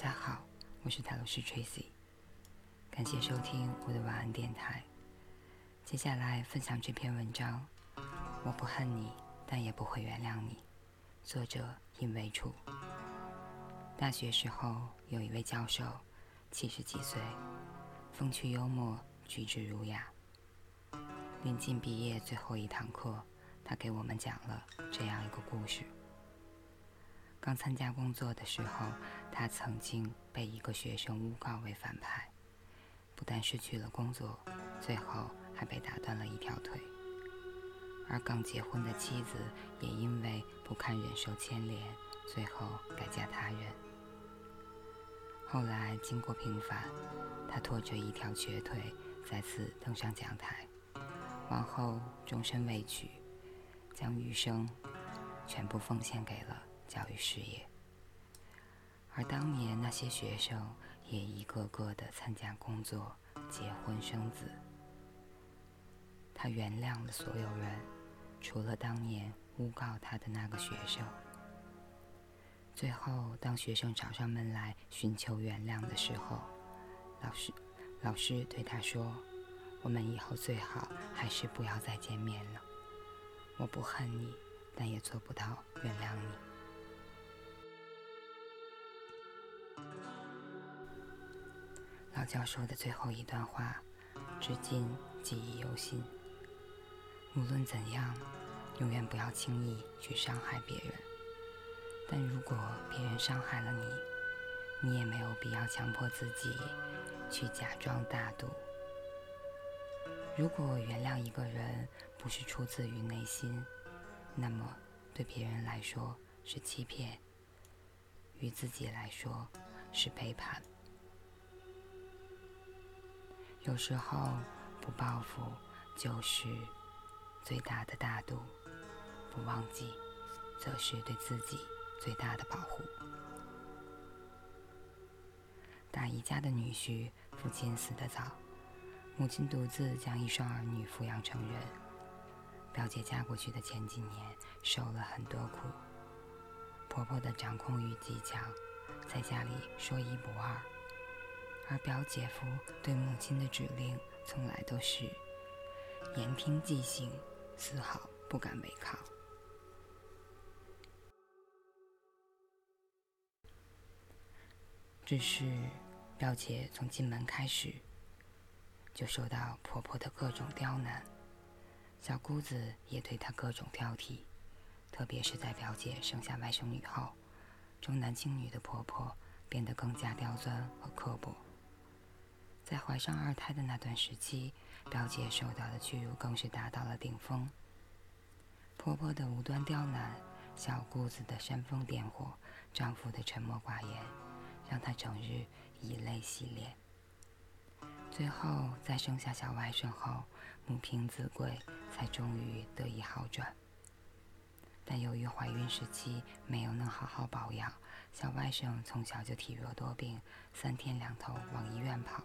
大家好，我是塔罗师 Tracy，感谢收听我的晚安电台。接下来分享这篇文章：我不恨你，但也不会原谅你。作者尹维楚。大学时候有一位教授，七十几岁，风趣幽默，举止儒雅。临近毕业最后一堂课，他给我们讲了这样一个故事。刚参加工作的时候，他曾经被一个学生诬告为反派，不但失去了工作，最后还被打断了一条腿。而刚结婚的妻子也因为不堪忍受牵连，最后改嫁他人。后来经过平反，他拖着一条瘸腿再次登上讲台。往后终身未娶，将余生全部奉献给了教育事业。而当年那些学生也一个个的参加工作、结婚生子。他原谅了所有人，除了当年诬告他的那个学生。最后，当学生找上门来寻求原谅的时候，老师老师对他说。我们以后最好还是不要再见面了。我不恨你，但也做不到原谅你。老教授的最后一段话，至今记忆犹新。无论怎样，永远不要轻易去伤害别人。但如果别人伤害了你，你也没有必要强迫自己去假装大度。如果原谅一个人不是出自于内心，那么对别人来说是欺骗，与自己来说是背叛。有时候不报复就是最大的大度，不忘记则是对自己最大的保护。大姨家的女婿父亲死得早。母亲独自将一双儿女抚养成人。表姐嫁过去的前几年受了很多苦，婆婆的掌控欲极强，在家里说一不二。而表姐夫对母亲的指令从来都是言听计行，丝毫不敢违抗。只是表姐从进门开始。就受到婆婆的各种刁难，小姑子也对她各种挑剔，特别是在表姐生下外甥女后，重男轻女的婆婆变得更加刁钻和刻薄。在怀上二胎的那段时期，表姐受到的屈辱更是达到了顶峰。婆婆的无端刁难，小姑子的煽风点火，丈夫的沉默寡言，让她整日以泪洗脸。最后，在生下小外甥后，母凭子贵，才终于得以好转。但由于怀孕时期没有能好好保养，小外甥从小就体弱多病，三天两头往医院跑。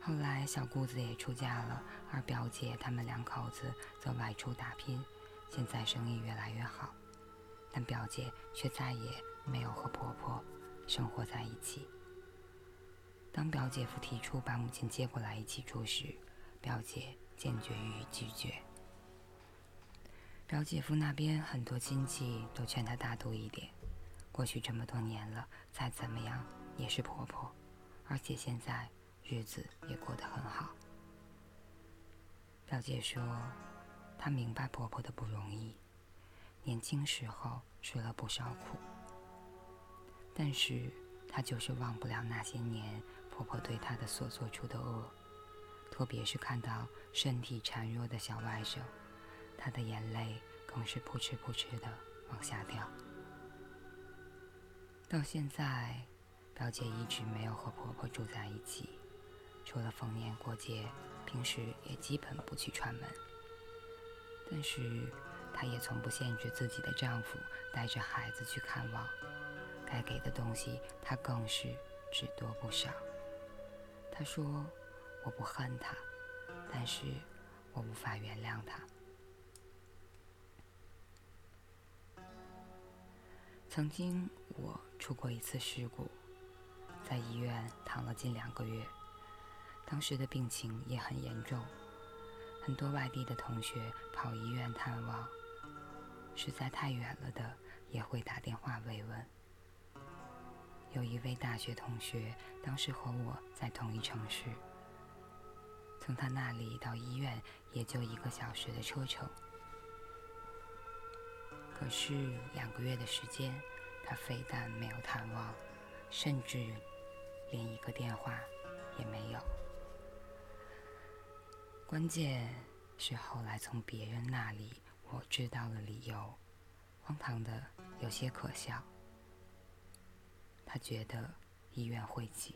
后来，小姑子也出嫁了，而表姐他们两口子则外出打拼，现在生意越来越好，但表姐却再也没有和婆婆生活在一起。当表姐夫提出把母亲接过来一起住时，表姐坚决予以拒绝。表姐夫那边很多亲戚都劝她大度一点，过去这么多年了，再怎么样也是婆婆，而且现在日子也过得很好。表姐说，她明白婆婆的不容易，年轻时候吃了不少苦，但是她就是忘不了那些年。婆婆对她的所做出的恶，特别是看到身体孱弱的小外甥，她的眼泪更是扑哧扑哧的往下掉。到现在，表姐一直没有和婆婆住在一起，除了逢年过节，平时也基本不去串门。但是，她也从不限制自己的丈夫带着孩子去看望，该给的东西她更是只多不少。她说：“我不恨他，但是我无法原谅他。”曾经我出过一次事故，在医院躺了近两个月，当时的病情也很严重，很多外地的同学跑医院探望，实在太远了的也会打电话慰问。有一位大学同学，当时和我在同一城市，从他那里到医院也就一个小时的车程。可是两个月的时间，他非但没有探望，甚至连一个电话也没有。关键是后来从别人那里我知道了理由，荒唐的有些可笑。他觉得医院会挤。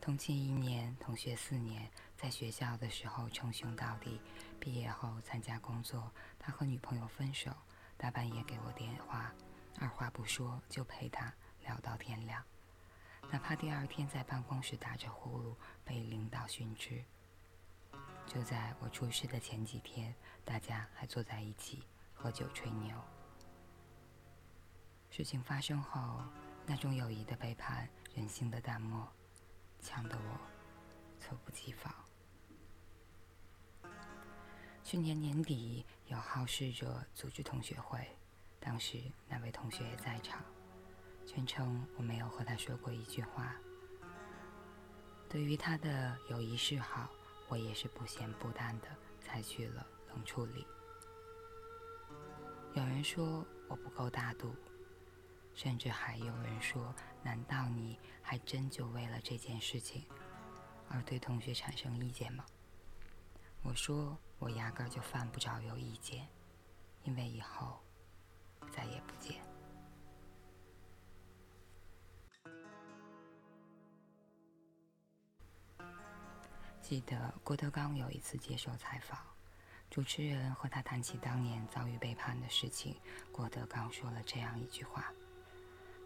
同寝一年，同学四年，在学校的时候称兄道弟，毕业后参加工作，他和女朋友分手，大半夜给我电话，二话不说就陪他聊到天亮，哪怕第二天在办公室打着呼噜被领导训斥。就在我出事的前几天，大家还坐在一起喝酒吹牛。事情发生后，那种友谊的背叛、人性的淡漠，呛得我猝不及防。去年年底，有好事者组织同学会，当时那位同学也在场。全程我没有和他说过一句话。对于他的友谊示好，我也是不咸不淡的采取了冷处理。有人说我不够大度。甚至还有人说：“难道你还真就为了这件事情而对同学产生意见吗？”我说：“我压根儿就犯不着有意见，因为以后再也不见。”记得郭德纲有一次接受采访，主持人和他谈起当年遭遇背叛的事情，郭德纲说了这样一句话。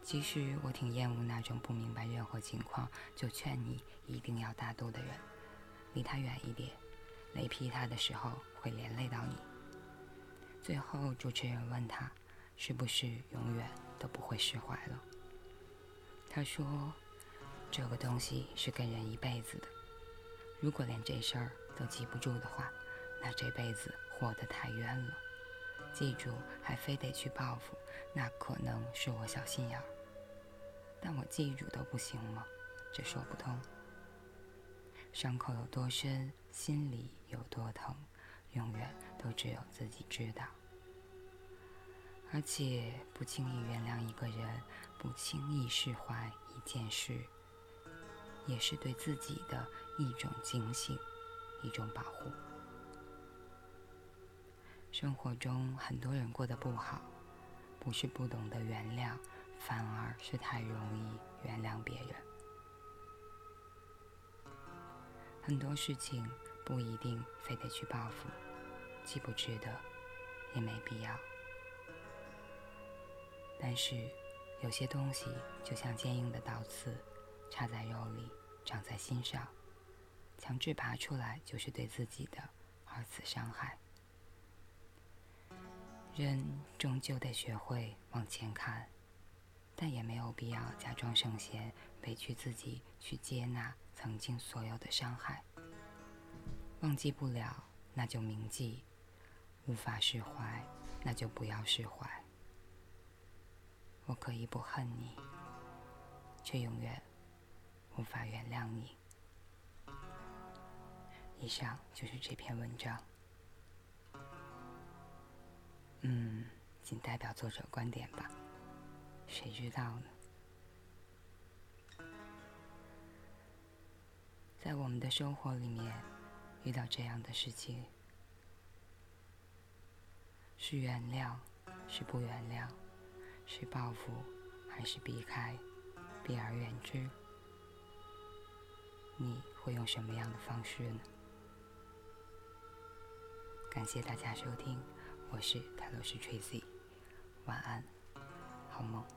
其实我挺厌恶那种不明白任何情况就劝你一定要大度的人，离他远一点，雷劈他的时候会连累到你。最后主持人问他，是不是永远都不会释怀了？他说，这个东西是跟人一辈子的，如果连这事儿都记不住的话，那这辈子活得太冤了。记住还非得去报复，那可能是我小心眼儿。但我记住都不行吗？这说不通。伤口有多深，心里有多疼，永远都只有自己知道。而且不轻易原谅一个人，不轻易释怀一件事，也是对自己的一种警醒，一种保护。生活中很多人过得不好，不是不懂得原谅。反而是太容易原谅别人，很多事情不一定非得去报复，既不值得，也没必要。但是有些东西就像坚硬的刀刺，插在肉里，长在心上，强制拔出来就是对自己的二次伤害。人终究得学会往前看。但也没有必要假装圣贤，委屈自己去接纳曾经所有的伤害。忘记不了，那就铭记；无法释怀，那就不要释怀。我可以不恨你，却永远无法原谅你。以上就是这篇文章。嗯，仅代表作者观点吧。谁知道呢？在我们的生活里面，遇到这样的事情，是原谅，是不原谅，是报复，还是避开，避而远之？你会用什么样的方式呢？感谢大家收听，我是泰罗斯 Tracy，晚安，好梦。